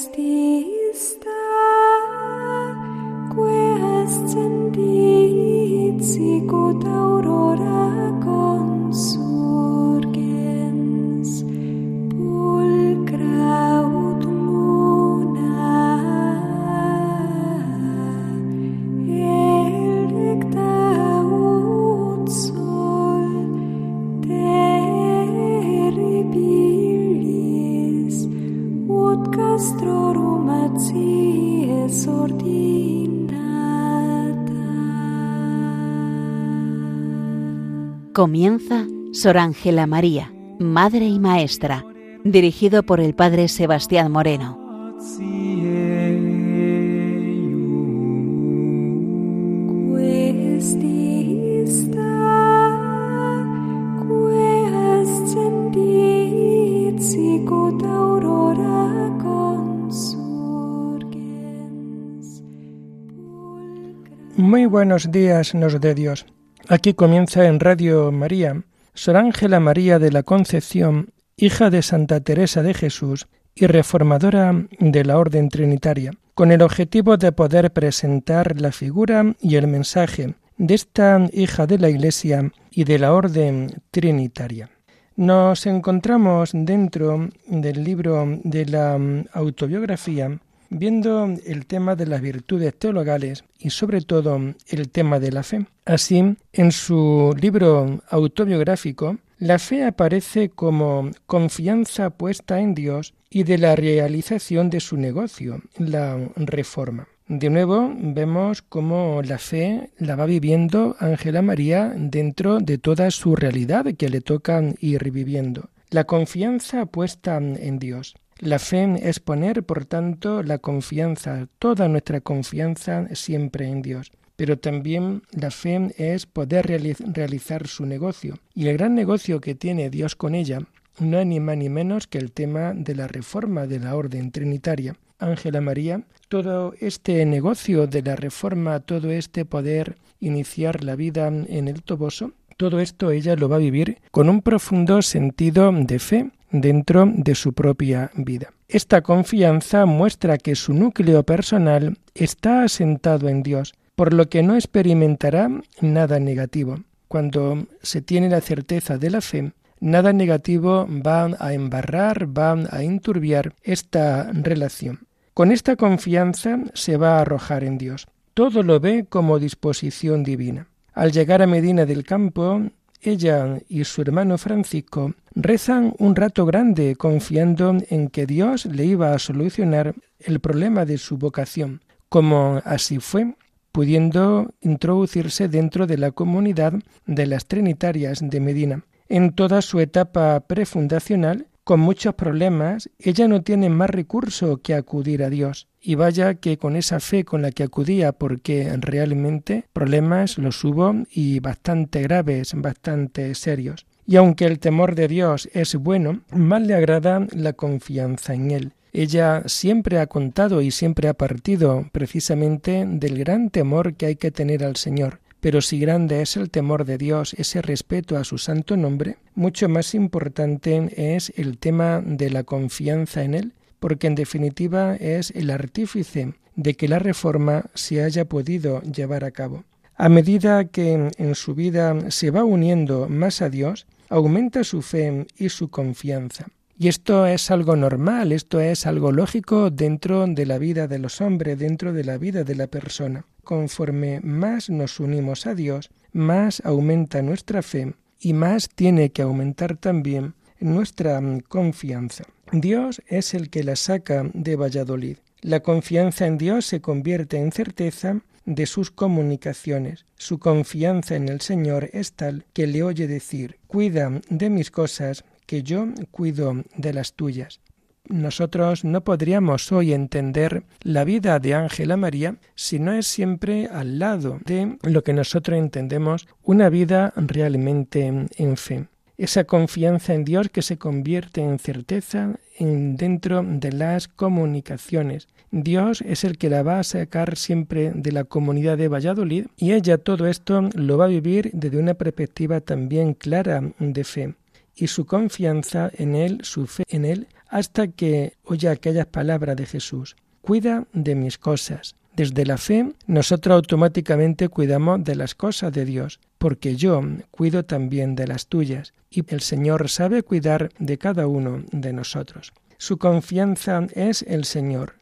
still. Comienza Sor Ángela María, Madre y Maestra, dirigido por el Padre Sebastián Moreno. Muy buenos días, nos de Dios. Aquí comienza en Radio María Sor Ángela María de la Concepción, hija de Santa Teresa de Jesús y reformadora de la Orden Trinitaria, con el objetivo de poder presentar la figura y el mensaje de esta hija de la Iglesia y de la Orden Trinitaria. Nos encontramos dentro del libro de la autobiografía viendo el tema de las virtudes teologales y sobre todo el tema de la fe. Así, en su libro autobiográfico, la fe aparece como confianza puesta en Dios y de la realización de su negocio, la reforma. De nuevo vemos cómo la fe la va viviendo Ángela María dentro de toda su realidad que le toca ir viviendo. La confianza puesta en Dios. La fe es poner, por tanto, la confianza, toda nuestra confianza siempre en Dios. Pero también la fe es poder realizar su negocio. Y el gran negocio que tiene Dios con ella no es ni más ni menos que el tema de la reforma de la orden trinitaria. Ángela María, todo este negocio de la reforma, todo este poder iniciar la vida en el Toboso, todo esto ella lo va a vivir con un profundo sentido de fe dentro de su propia vida. Esta confianza muestra que su núcleo personal está asentado en Dios, por lo que no experimentará nada negativo. Cuando se tiene la certeza de la fe, nada negativo va a embarrar, va a inturbiar esta relación. Con esta confianza se va a arrojar en Dios. Todo lo ve como disposición divina. Al llegar a Medina del Campo, ella y su hermano Francisco rezan un rato grande confiando en que Dios le iba a solucionar el problema de su vocación, como así fue, pudiendo introducirse dentro de la comunidad de las Trinitarias de Medina. En toda su etapa prefundacional, con muchos problemas, ella no tiene más recurso que acudir a Dios. Y vaya que con esa fe con la que acudía, porque realmente problemas los hubo y bastante graves, bastante serios. Y aunque el temor de Dios es bueno, más le agrada la confianza en Él. Ella siempre ha contado y siempre ha partido precisamente del gran temor que hay que tener al Señor. Pero si grande es el temor de Dios, ese respeto a su santo nombre, mucho más importante es el tema de la confianza en Él porque en definitiva es el artífice de que la reforma se haya podido llevar a cabo. A medida que en su vida se va uniendo más a Dios, aumenta su fe y su confianza. Y esto es algo normal, esto es algo lógico dentro de la vida de los hombres, dentro de la vida de la persona. Conforme más nos unimos a Dios, más aumenta nuestra fe y más tiene que aumentar también nuestra confianza. Dios es el que la saca de Valladolid. La confianza en Dios se convierte en certeza de sus comunicaciones. Su confianza en el Señor es tal que le oye decir, cuida de mis cosas, que yo cuido de las tuyas. Nosotros no podríamos hoy entender la vida de Ángela María si no es siempre al lado de lo que nosotros entendemos una vida realmente en fe esa confianza en Dios que se convierte en certeza en dentro de las comunicaciones. Dios es el que la va a sacar siempre de la comunidad de Valladolid y ella todo esto lo va a vivir desde una perspectiva también clara de fe y su confianza en él, su fe en él, hasta que oye aquellas palabras de Jesús. Cuida de mis cosas. Desde la fe, nosotros automáticamente cuidamos de las cosas de Dios, porque yo cuido también de las tuyas, y el Señor sabe cuidar de cada uno de nosotros. Su confianza es el Señor.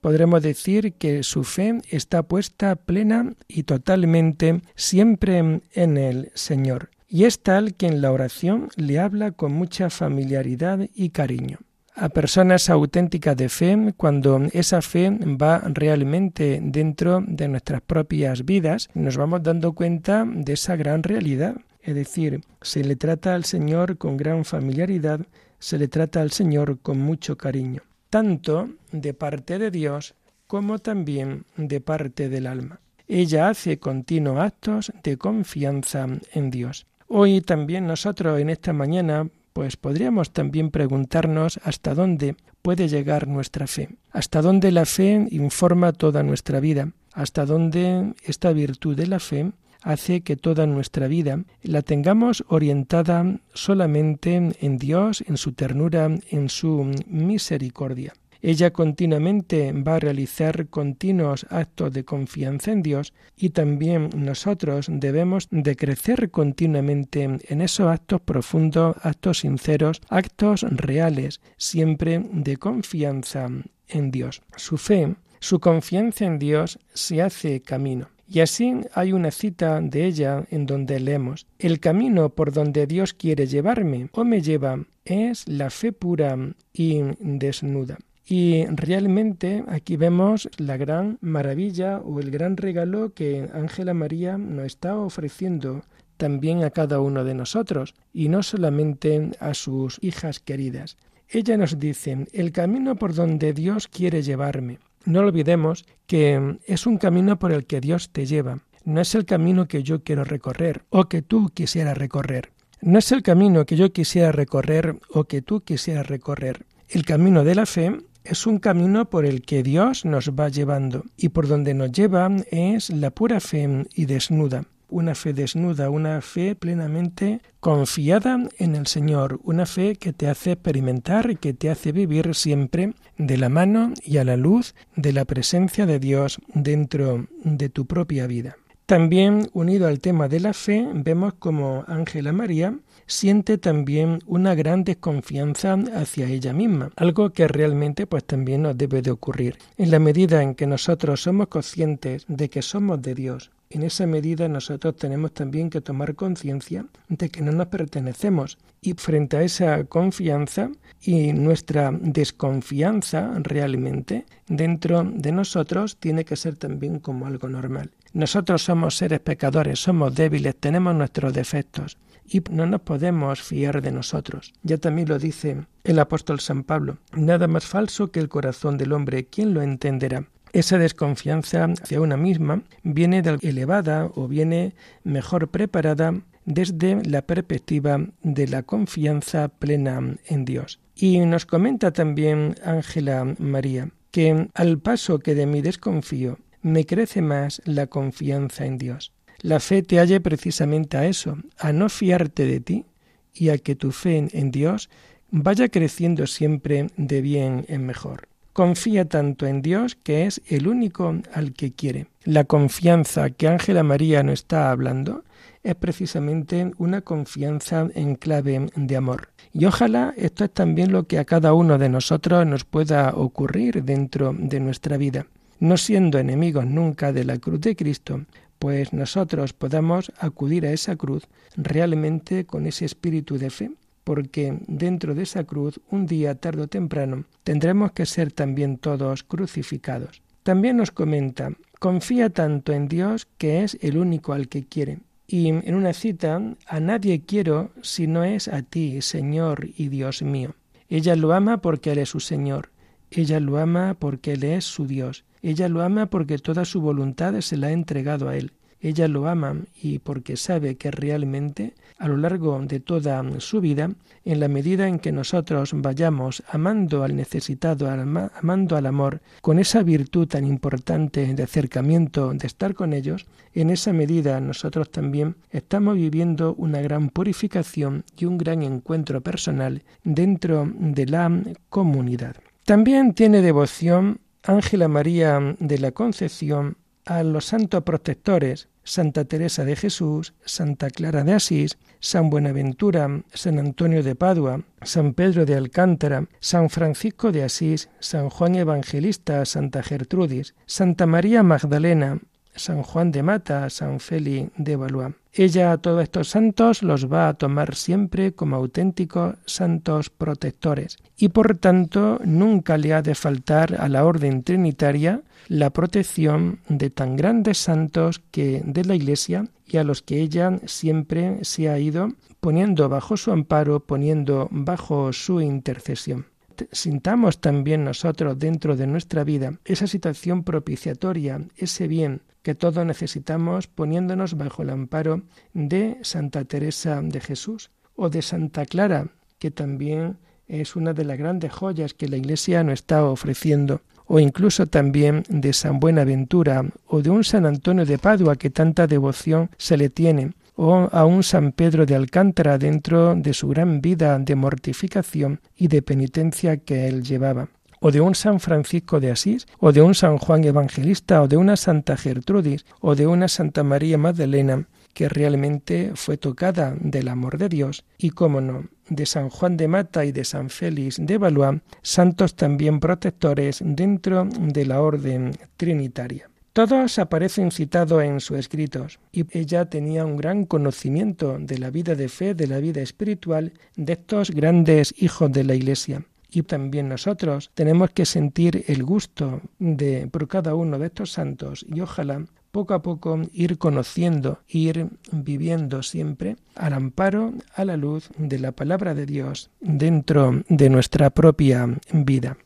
Podremos decir que su fe está puesta plena y totalmente siempre en el Señor, y es tal que en la oración le habla con mucha familiaridad y cariño a personas auténticas de fe cuando esa fe va realmente dentro de nuestras propias vidas, nos vamos dando cuenta de esa gran realidad. Es decir, se le trata al Señor con gran familiaridad, se le trata al Señor con mucho cariño, tanto de parte de Dios como también de parte del alma. Ella hace continuos actos de confianza en Dios. Hoy también nosotros en esta mañana pues podríamos también preguntarnos hasta dónde puede llegar nuestra fe, hasta dónde la fe informa toda nuestra vida, hasta dónde esta virtud de la fe hace que toda nuestra vida la tengamos orientada solamente en Dios, en su ternura, en su misericordia. Ella continuamente va a realizar continuos actos de confianza en Dios y también nosotros debemos de crecer continuamente en esos actos profundos, actos sinceros, actos reales, siempre de confianza en Dios. Su fe, su confianza en Dios se hace camino. Y así hay una cita de ella en donde leemos, El camino por donde Dios quiere llevarme o me lleva es la fe pura y desnuda. Y realmente aquí vemos la gran maravilla o el gran regalo que Ángela María nos está ofreciendo también a cada uno de nosotros, y no solamente a sus hijas queridas. Ella nos dice, el camino por donde Dios quiere llevarme. No olvidemos que es un camino por el que Dios te lleva. No es el camino que yo quiero recorrer o que tú quisieras recorrer. No es el camino que yo quisiera recorrer o que tú quisieras recorrer. El camino de la fe es un camino por el que Dios nos va llevando y por donde nos lleva es la pura fe y desnuda. Una fe desnuda, una fe plenamente confiada en el Señor, una fe que te hace experimentar y que te hace vivir siempre de la mano y a la luz de la presencia de Dios dentro de tu propia vida. También unido al tema de la fe, vemos como Ángela María siente también una gran desconfianza hacia ella misma, algo que realmente pues también nos debe de ocurrir. En la medida en que nosotros somos conscientes de que somos de Dios, en esa medida nosotros tenemos también que tomar conciencia de que no nos pertenecemos y frente a esa confianza y nuestra desconfianza realmente dentro de nosotros tiene que ser también como algo normal. Nosotros somos seres pecadores, somos débiles, tenemos nuestros defectos y no nos podemos fiar de nosotros. Ya también lo dice el apóstol San Pablo, nada más falso que el corazón del hombre, ¿quién lo entenderá? Esa desconfianza hacia una misma viene de elevada o viene mejor preparada desde la perspectiva de la confianza plena en Dios. Y nos comenta también Ángela María que al paso que de mí desconfío, me crece más la confianza en Dios. La fe te halle precisamente a eso, a no fiarte de ti y a que tu fe en Dios vaya creciendo siempre de bien en mejor. Confía tanto en Dios que es el único al que quiere. La confianza que Ángela María nos está hablando es precisamente una confianza en clave de amor. Y ojalá esto es también lo que a cada uno de nosotros nos pueda ocurrir dentro de nuestra vida. No siendo enemigos nunca de la cruz de Cristo, pues nosotros podamos acudir a esa cruz realmente con ese espíritu de fe, porque dentro de esa cruz, un día tarde o temprano, tendremos que ser también todos crucificados. También nos comenta, confía tanto en Dios que es el único al que quiere. Y en una cita, a nadie quiero si no es a ti, Señor y Dios mío. Ella lo ama porque Él es su Señor. Ella lo ama porque Él es su Dios. Ella lo ama porque toda su voluntad se la ha entregado a Él. ella lo ama y porque sabe que realmente a lo largo de toda su vida, en la medida en que nosotros vayamos amando al necesitado, amando al amor, con esa virtud tan importante de acercamiento, de estar con ellos, en esa medida nosotros también estamos viviendo una gran purificación y un gran encuentro personal dentro de la comunidad. También tiene devoción Ángela María de la Concepción a los santos protectores, Santa Teresa de Jesús, Santa Clara de Asís, San Buenaventura, San Antonio de Padua, San Pedro de Alcántara, San Francisco de Asís, San Juan Evangelista, Santa Gertrudis, Santa María Magdalena, San Juan de Mata, San Feli de Valois. Ella a todos estos santos los va a tomar siempre como auténticos santos protectores y por tanto nunca le ha de faltar a la orden trinitaria la protección de tan grandes santos que de la Iglesia y a los que ella siempre se ha ido poniendo bajo su amparo, poniendo bajo su intercesión sintamos también nosotros dentro de nuestra vida esa situación propiciatoria, ese bien que todos necesitamos poniéndonos bajo el amparo de Santa Teresa de Jesús o de Santa Clara, que también es una de las grandes joyas que la Iglesia nos está ofreciendo, o incluso también de San Buenaventura o de un San Antonio de Padua que tanta devoción se le tiene, o a un San Pedro de Alcántara dentro de su gran vida de mortificación y de penitencia que él llevaba o de un San Francisco de Asís, o de un San Juan Evangelista, o de una Santa Gertrudis, o de una Santa María Magdalena, que realmente fue tocada del amor de Dios, y cómo no, de San Juan de Mata y de San Félix de Valois, santos también protectores dentro de la orden trinitaria. Todos aparecen citados en sus escritos, y ella tenía un gran conocimiento de la vida de fe, de la vida espiritual de estos grandes hijos de la Iglesia y también nosotros tenemos que sentir el gusto de por cada uno de estos santos y ojalá poco a poco ir conociendo, ir viviendo siempre al amparo, a la luz de la palabra de Dios dentro de nuestra propia vida.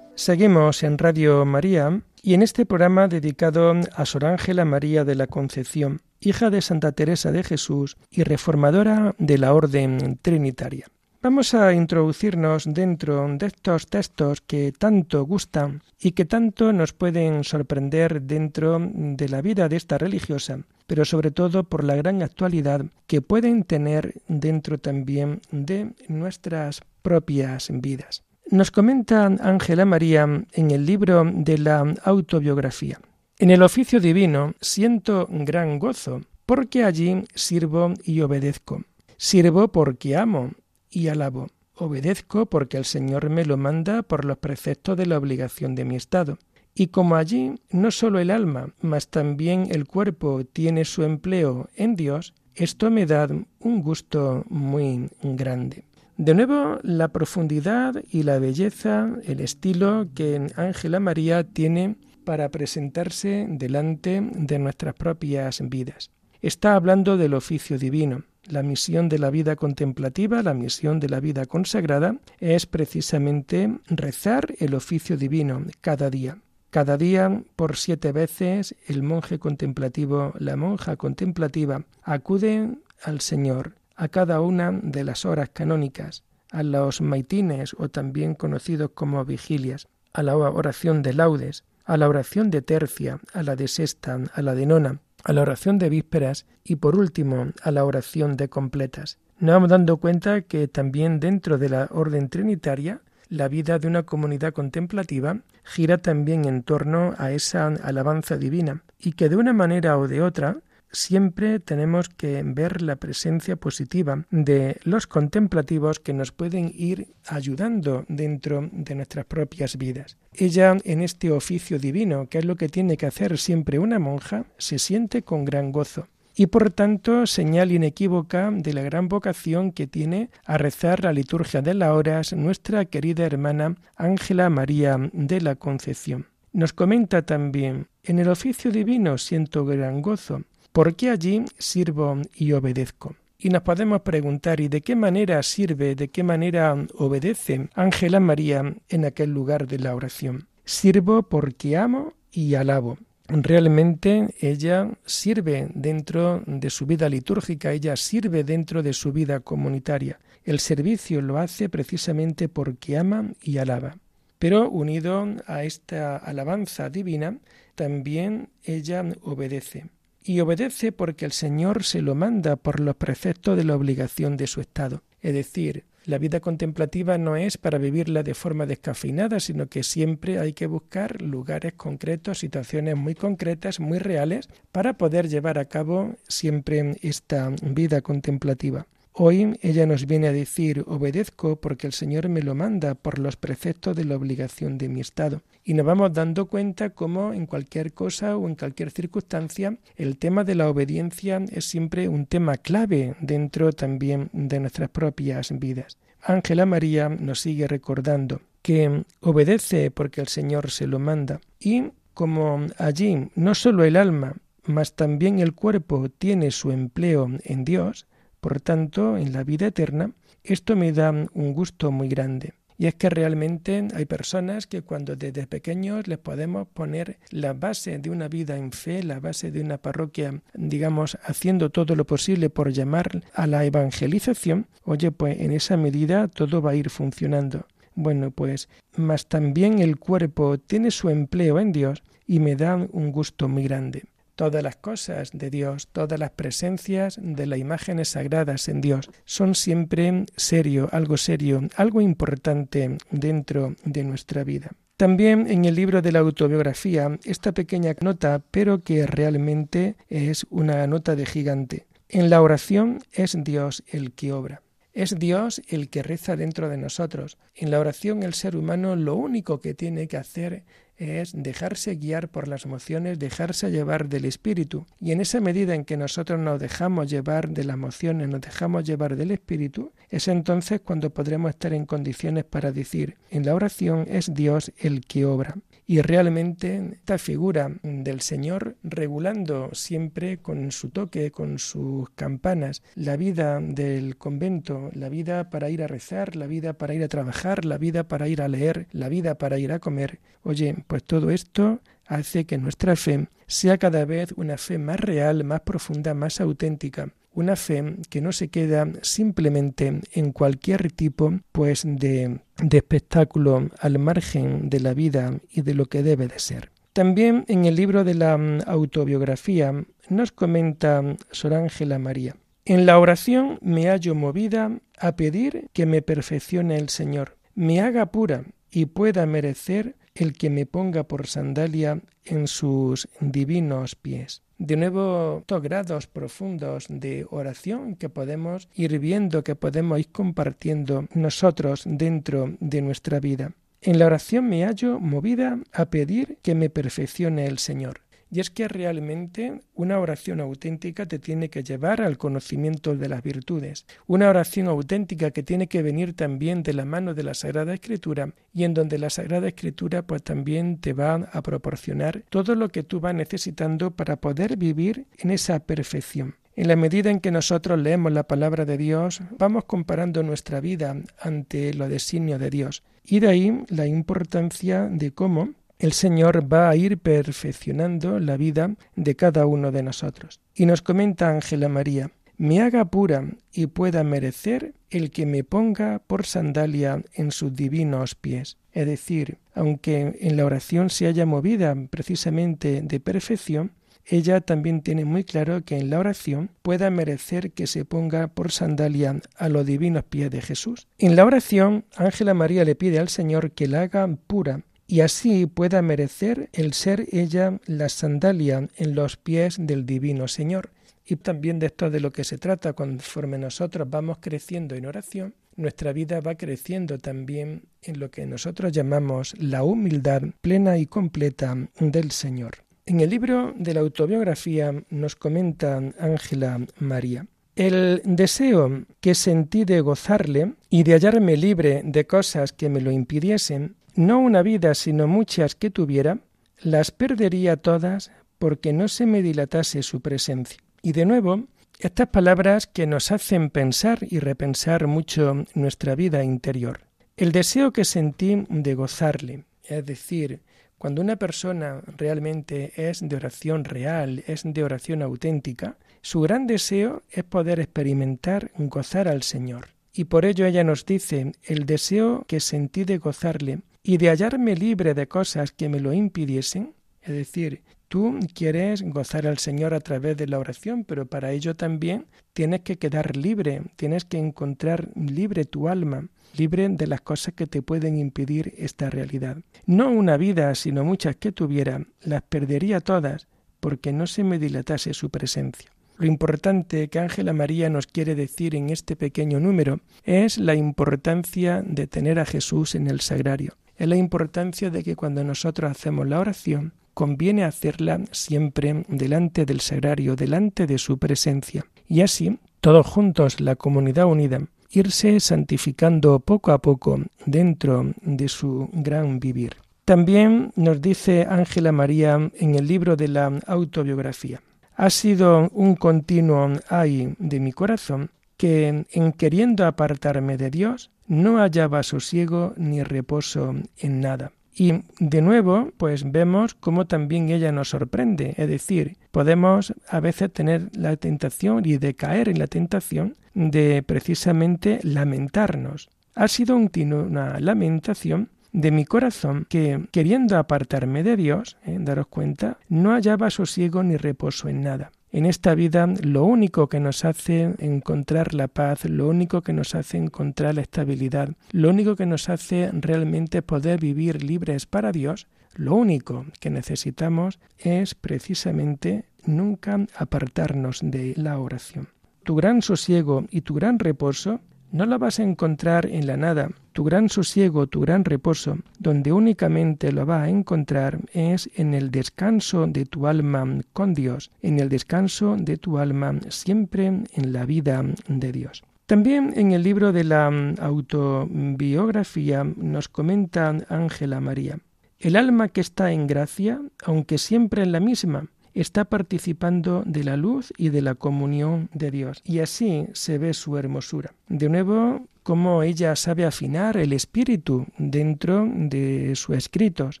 Seguimos en Radio María y en este programa dedicado a Sor Ángela María de la Concepción, hija de Santa Teresa de Jesús y reformadora de la Orden Trinitaria. Vamos a introducirnos dentro de estos textos que tanto gustan y que tanto nos pueden sorprender dentro de la vida de esta religiosa, pero sobre todo por la gran actualidad que pueden tener dentro también de nuestras propias vidas. Nos comenta Ángela María en el libro de la autobiografía. En el oficio divino siento gran gozo, porque allí sirvo y obedezco. Sirvo porque amo y alabo. Obedezco porque el Señor me lo manda por los preceptos de la obligación de mi estado. Y como allí no sólo el alma, mas también el cuerpo tiene su empleo en Dios, esto me da un gusto muy grande. De nuevo, la profundidad y la belleza, el estilo que Ángela María tiene para presentarse delante de nuestras propias vidas. Está hablando del oficio divino. La misión de la vida contemplativa, la misión de la vida consagrada, es precisamente rezar el oficio divino cada día. Cada día, por siete veces, el monje contemplativo, la monja contemplativa, acude al Señor a cada una de las horas canónicas, a los maitines o también conocidos como vigilias, a la oración de laudes, a la oración de tercia, a la de sexta, a la de nona, a la oración de vísperas y por último a la oración de completas. Nos vamos dando cuenta que también dentro de la orden trinitaria la vida de una comunidad contemplativa gira también en torno a esa alabanza divina y que de una manera o de otra siempre tenemos que ver la presencia positiva de los contemplativos que nos pueden ir ayudando dentro de nuestras propias vidas. Ella, en este oficio divino, que es lo que tiene que hacer siempre una monja, se siente con gran gozo y por tanto señal inequívoca de la gran vocación que tiene a rezar la liturgia de las horas nuestra querida hermana Ángela María de la Concepción. Nos comenta también, en el oficio divino siento gran gozo, porque allí sirvo y obedezco. Y nos podemos preguntar, ¿y de qué manera sirve, de qué manera obedece Ángela María en aquel lugar de la oración? Sirvo porque amo y alabo. Realmente ella sirve dentro de su vida litúrgica, ella sirve dentro de su vida comunitaria. El servicio lo hace precisamente porque ama y alaba. Pero unido a esta alabanza divina, también ella obedece y obedece porque el Señor se lo manda por los preceptos de la obligación de su estado. Es decir, la vida contemplativa no es para vivirla de forma descafeinada, sino que siempre hay que buscar lugares concretos, situaciones muy concretas, muy reales, para poder llevar a cabo siempre esta vida contemplativa. Hoy ella nos viene a decir obedezco porque el Señor me lo manda por los preceptos de la obligación de mi estado. Y nos vamos dando cuenta cómo en cualquier cosa o en cualquier circunstancia el tema de la obediencia es siempre un tema clave dentro también de nuestras propias vidas. Ángela María nos sigue recordando que obedece porque el Señor se lo manda y como allí no solo el alma, mas también el cuerpo tiene su empleo en Dios, por tanto, en la vida eterna, esto me da un gusto muy grande. Y es que realmente hay personas que cuando desde pequeños les podemos poner la base de una vida en fe, la base de una parroquia, digamos, haciendo todo lo posible por llamar a la evangelización, oye, pues en esa medida todo va a ir funcionando. Bueno, pues, más también el cuerpo tiene su empleo en Dios y me da un gusto muy grande todas las cosas de Dios, todas las presencias de las imágenes sagradas en Dios son siempre serio, algo serio, algo importante dentro de nuestra vida. También en el libro de la autobiografía, esta pequeña nota, pero que realmente es una nota de gigante. En la oración es Dios el que obra. Es Dios el que reza dentro de nosotros. En la oración el ser humano lo único que tiene que hacer es dejarse guiar por las emociones, dejarse llevar del espíritu. Y en esa medida en que nosotros nos dejamos llevar de las emociones, nos dejamos llevar del espíritu, es entonces cuando podremos estar en condiciones para decir, en la oración es Dios el que obra. Y realmente esta figura del Señor regulando siempre con su toque, con sus campanas, la vida del convento, la vida para ir a rezar, la vida para ir a trabajar, la vida para ir a leer, la vida para ir a comer. Oye, pues todo esto hace que nuestra fe sea cada vez una fe más real, más profunda, más auténtica, una fe que no se queda simplemente en cualquier tipo pues de, de espectáculo al margen de la vida y de lo que debe de ser. También en el libro de la mm, autobiografía nos comenta Sor Ángela María. En la oración me hallo movida a pedir que me perfeccione el Señor, me haga pura y pueda merecer el que me ponga por sandalia en sus divinos pies. De nuevo, dos grados profundos de oración que podemos ir viendo, que podemos ir compartiendo nosotros dentro de nuestra vida. En la oración me hallo movida a pedir que me perfeccione el Señor. Y es que realmente una oración auténtica te tiene que llevar al conocimiento de las virtudes. Una oración auténtica que tiene que venir también de la mano de la Sagrada Escritura y en donde la Sagrada Escritura pues también te va a proporcionar todo lo que tú vas necesitando para poder vivir en esa perfección. En la medida en que nosotros leemos la palabra de Dios, vamos comparando nuestra vida ante lo designio de Dios. Y de ahí la importancia de cómo el Señor va a ir perfeccionando la vida de cada uno de nosotros. Y nos comenta Ángela María, me haga pura y pueda merecer el que me ponga por sandalia en sus divinos pies. Es decir, aunque en la oración se haya movida precisamente de perfección, ella también tiene muy claro que en la oración pueda merecer que se ponga por sandalia a los divinos pies de Jesús. En la oración, Ángela María le pide al Señor que la haga pura y así pueda merecer el ser ella la sandalia en los pies del divino Señor. Y también de esto de lo que se trata, conforme nosotros vamos creciendo en oración, nuestra vida va creciendo también en lo que nosotros llamamos la humildad plena y completa del Señor. En el libro de la autobiografía nos comenta Ángela María. El deseo que sentí de gozarle y de hallarme libre de cosas que me lo impidiesen no una vida, sino muchas que tuviera, las perdería todas porque no se me dilatase su presencia. Y de nuevo, estas palabras que nos hacen pensar y repensar mucho nuestra vida interior. El deseo que sentí de gozarle, es decir, cuando una persona realmente es de oración real, es de oración auténtica, su gran deseo es poder experimentar gozar al Señor. Y por ello ella nos dice, el deseo que sentí de gozarle y de hallarme libre de cosas que me lo impidiesen, es decir, tú quieres gozar al Señor a través de la oración, pero para ello también tienes que quedar libre, tienes que encontrar libre tu alma, libre de las cosas que te pueden impedir esta realidad. No una vida, sino muchas que tuviera, las perdería todas, porque no se me dilatase su presencia. Lo importante que Ángela María nos quiere decir en este pequeño número es la importancia de tener a Jesús en el sagrario es la importancia de que cuando nosotros hacemos la oración, conviene hacerla siempre delante del sagrario, delante de su presencia. Y así, todos juntos, la comunidad unida, irse santificando poco a poco dentro de su gran vivir. También nos dice Ángela María en el libro de la autobiografía, ha sido un continuo ay de mi corazón que en queriendo apartarme de Dios no hallaba sosiego ni reposo en nada. Y de nuevo, pues vemos cómo también ella nos sorprende, es decir, podemos a veces tener la tentación y de caer en la tentación de precisamente lamentarnos. Ha sido una lamentación de mi corazón que, queriendo apartarme de Dios, ¿eh? daros cuenta, no hallaba sosiego ni reposo en nada. En esta vida lo único que nos hace encontrar la paz, lo único que nos hace encontrar la estabilidad, lo único que nos hace realmente poder vivir libres para Dios, lo único que necesitamos es precisamente nunca apartarnos de la oración. Tu gran sosiego y tu gran reposo no la vas a encontrar en la nada. Tu gran sosiego, tu gran reposo, donde únicamente lo vas a encontrar es en el descanso de tu alma con Dios, en el descanso de tu alma siempre en la vida de Dios. También en el libro de la autobiografía nos comenta Ángela María, el alma que está en gracia, aunque siempre en la misma, está participando de la luz y de la comunión de Dios. Y así se ve su hermosura. De nuevo, cómo ella sabe afinar el espíritu dentro de sus escritos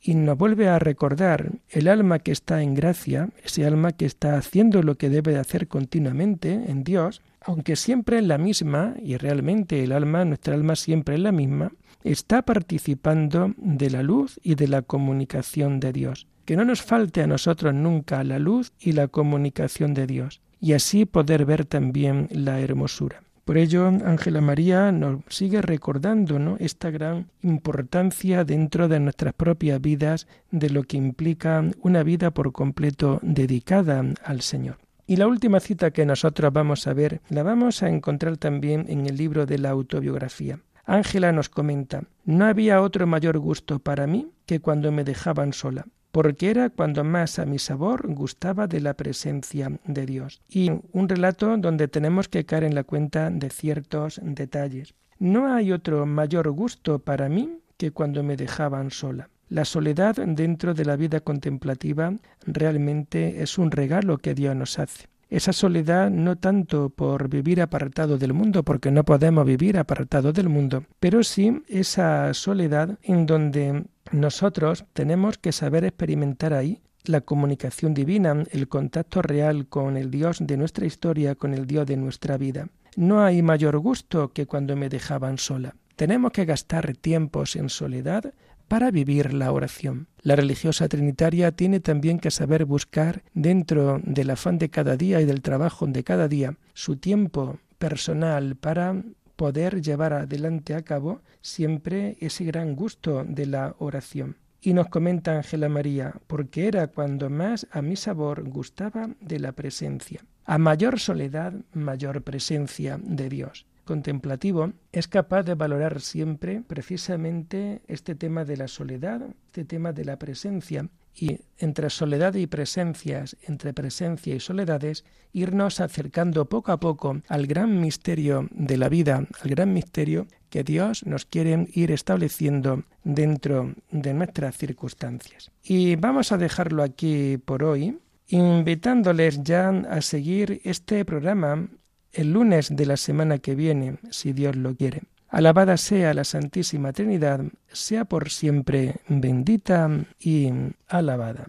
y nos vuelve a recordar el alma que está en gracia, ese alma que está haciendo lo que debe de hacer continuamente en Dios, aunque siempre es la misma, y realmente el alma, nuestra alma siempre es la misma, está participando de la luz y de la comunicación de Dios que no nos falte a nosotros nunca la luz y la comunicación de Dios, y así poder ver también la hermosura. Por ello, Ángela María nos sigue recordando ¿no? esta gran importancia dentro de nuestras propias vidas de lo que implica una vida por completo dedicada al Señor. Y la última cita que nosotros vamos a ver la vamos a encontrar también en el libro de la autobiografía. Ángela nos comenta, no había otro mayor gusto para mí que cuando me dejaban sola porque era cuando más a mi sabor gustaba de la presencia de Dios. Y un relato donde tenemos que caer en la cuenta de ciertos detalles. No hay otro mayor gusto para mí que cuando me dejaban sola. La soledad dentro de la vida contemplativa realmente es un regalo que Dios nos hace. Esa soledad no tanto por vivir apartado del mundo, porque no podemos vivir apartado del mundo, pero sí esa soledad en donde nosotros tenemos que saber experimentar ahí la comunicación divina, el contacto real con el Dios de nuestra historia, con el Dios de nuestra vida. No hay mayor gusto que cuando me dejaban sola. Tenemos que gastar tiempos en soledad para vivir la oración. La religiosa trinitaria tiene también que saber buscar dentro del afán de cada día y del trabajo de cada día su tiempo personal para poder llevar adelante a cabo siempre ese gran gusto de la oración. Y nos comenta Ángela María, porque era cuando más a mi sabor gustaba de la presencia. A mayor soledad, mayor presencia de Dios contemplativo es capaz de valorar siempre precisamente este tema de la soledad, este tema de la presencia, y entre soledad y presencias, entre presencia y soledades, irnos acercando poco a poco al gran misterio de la vida, al gran misterio que Dios nos quiere ir estableciendo dentro de nuestras circunstancias. Y vamos a dejarlo aquí por hoy, invitándoles ya a seguir este programa el lunes de la semana que viene, si Dios lo quiere. Alabada sea la Santísima Trinidad, sea por siempre bendita y alabada.